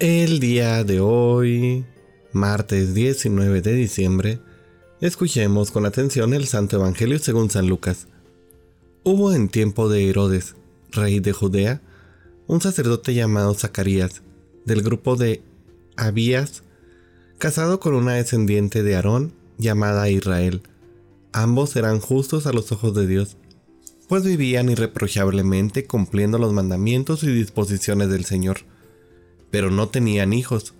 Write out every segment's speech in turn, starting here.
El día de hoy, martes 19 de diciembre, escuchemos con atención el Santo Evangelio según San Lucas. Hubo en tiempo de Herodes, rey de Judea, un sacerdote llamado Zacarías, del grupo de Abías, casado con una descendiente de Aarón llamada Israel. Ambos eran justos a los ojos de Dios, pues vivían irreprochablemente cumpliendo los mandamientos y disposiciones del Señor pero no tenían hijos,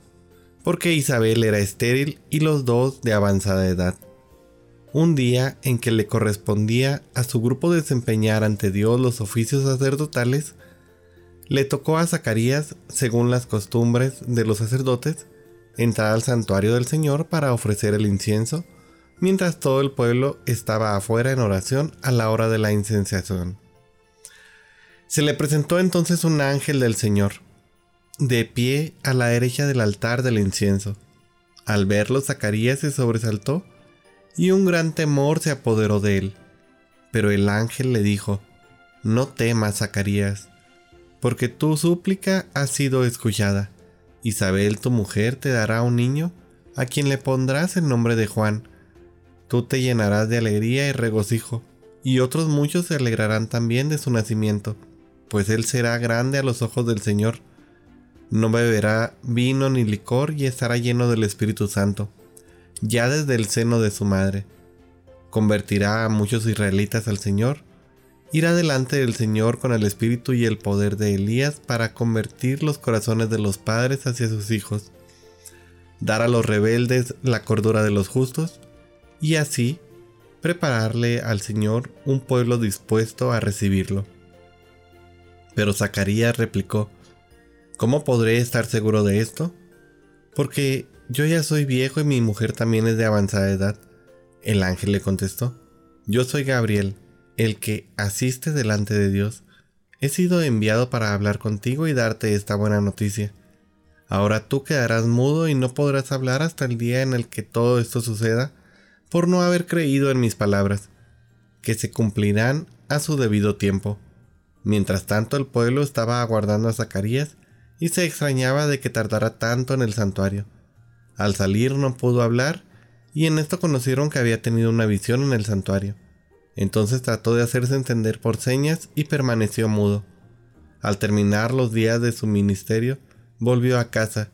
porque Isabel era estéril y los dos de avanzada edad. Un día en que le correspondía a su grupo desempeñar ante Dios los oficios sacerdotales, le tocó a Zacarías, según las costumbres de los sacerdotes, entrar al santuario del Señor para ofrecer el incienso, mientras todo el pueblo estaba afuera en oración a la hora de la incensación. Se le presentó entonces un ángel del Señor, de pie a la derecha del altar del incienso. Al verlo, Zacarías se sobresaltó y un gran temor se apoderó de él. Pero el ángel le dijo, No temas, Zacarías, porque tu súplica ha sido escuchada. Isabel, tu mujer, te dará un niño, a quien le pondrás el nombre de Juan. Tú te llenarás de alegría y regocijo, y otros muchos se alegrarán también de su nacimiento, pues él será grande a los ojos del Señor no beberá vino ni licor y estará lleno del Espíritu Santo, ya desde el seno de su madre. Convertirá a muchos israelitas al Señor, irá delante del Señor con el espíritu y el poder de Elías para convertir los corazones de los padres hacia sus hijos, dar a los rebeldes la cordura de los justos, y así prepararle al Señor un pueblo dispuesto a recibirlo. Pero Zacarías replicó, ¿Cómo podré estar seguro de esto? Porque yo ya soy viejo y mi mujer también es de avanzada edad. El ángel le contestó, Yo soy Gabriel, el que asiste delante de Dios. He sido enviado para hablar contigo y darte esta buena noticia. Ahora tú quedarás mudo y no podrás hablar hasta el día en el que todo esto suceda, por no haber creído en mis palabras, que se cumplirán a su debido tiempo. Mientras tanto el pueblo estaba aguardando a Zacarías, y se extrañaba de que tardara tanto en el santuario. Al salir no pudo hablar y en esto conocieron que había tenido una visión en el santuario. Entonces trató de hacerse entender por señas y permaneció mudo. Al terminar los días de su ministerio, volvió a casa.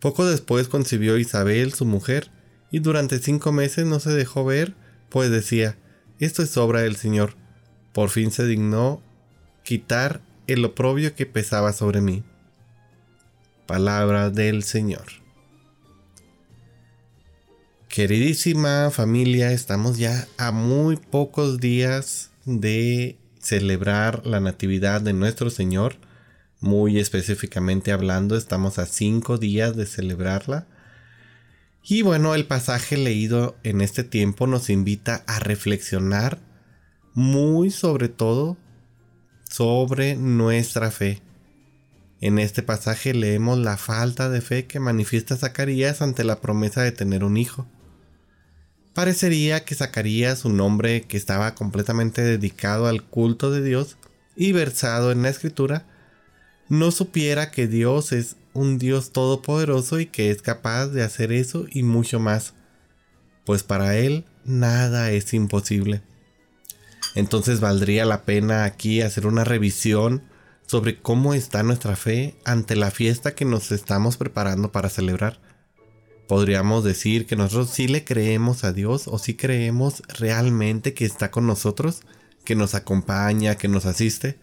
Poco después concibió Isabel, su mujer, y durante cinco meses no se dejó ver, pues decía, esto es obra del Señor. Por fin se dignó quitar el oprobio que pesaba sobre mí. Palabra del Señor. Queridísima familia, estamos ya a muy pocos días de celebrar la Natividad de nuestro Señor. Muy específicamente hablando, estamos a cinco días de celebrarla. Y bueno, el pasaje leído en este tiempo nos invita a reflexionar muy sobre todo sobre nuestra fe en este pasaje leemos la falta de fe que manifiesta Zacarías ante la promesa de tener un hijo. Parecería que Zacarías, un hombre que estaba completamente dedicado al culto de Dios y versado en la escritura, no supiera que Dios es un Dios todopoderoso y que es capaz de hacer eso y mucho más, pues para Él nada es imposible. Entonces valdría la pena aquí hacer una revisión sobre cómo está nuestra fe ante la fiesta que nos estamos preparando para celebrar. Podríamos decir que nosotros sí le creemos a Dios o sí creemos realmente que está con nosotros, que nos acompaña, que nos asiste.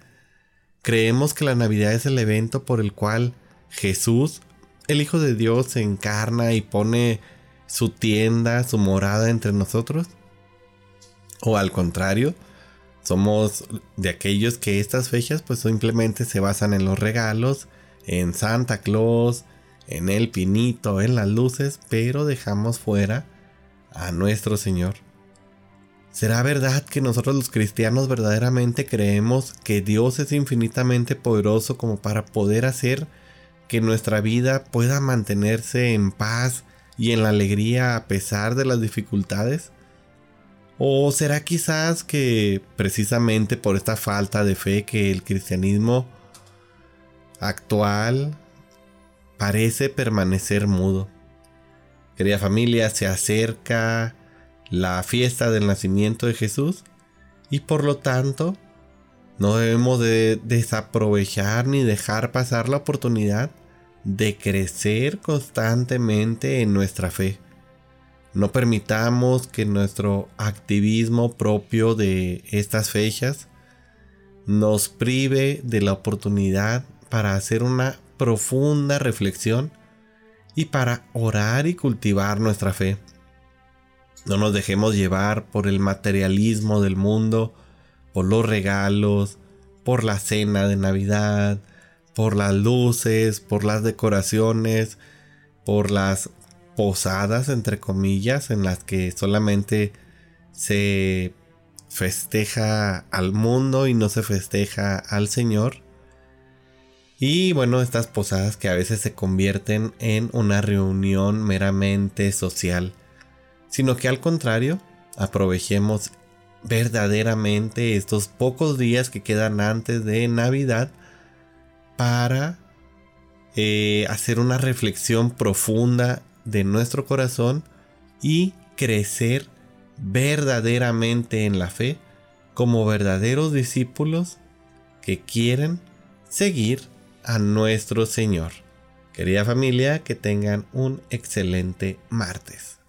Creemos que la Navidad es el evento por el cual Jesús, el Hijo de Dios, se encarna y pone su tienda, su morada entre nosotros. O al contrario, somos de aquellos que estas fechas pues simplemente se basan en los regalos, en Santa Claus, en el pinito, en las luces, pero dejamos fuera a nuestro Señor. ¿Será verdad que nosotros los cristianos verdaderamente creemos que Dios es infinitamente poderoso como para poder hacer que nuestra vida pueda mantenerse en paz y en la alegría a pesar de las dificultades? ¿O será quizás que precisamente por esta falta de fe que el cristianismo actual parece permanecer mudo. Querida familia, se acerca la fiesta del nacimiento de Jesús y por lo tanto no debemos de desaprovechar ni dejar pasar la oportunidad de crecer constantemente en nuestra fe. No permitamos que nuestro activismo propio de estas fechas nos prive de la oportunidad para hacer una profunda reflexión y para orar y cultivar nuestra fe. No nos dejemos llevar por el materialismo del mundo, por los regalos, por la cena de Navidad, por las luces, por las decoraciones, por las posadas, entre comillas, en las que solamente se festeja al mundo y no se festeja al Señor. Y bueno, estas posadas que a veces se convierten en una reunión meramente social, sino que al contrario, aprovechemos verdaderamente estos pocos días que quedan antes de Navidad para eh, hacer una reflexión profunda de nuestro corazón y crecer verdaderamente en la fe como verdaderos discípulos que quieren seguir a nuestro Señor. Querida familia, que tengan un excelente martes.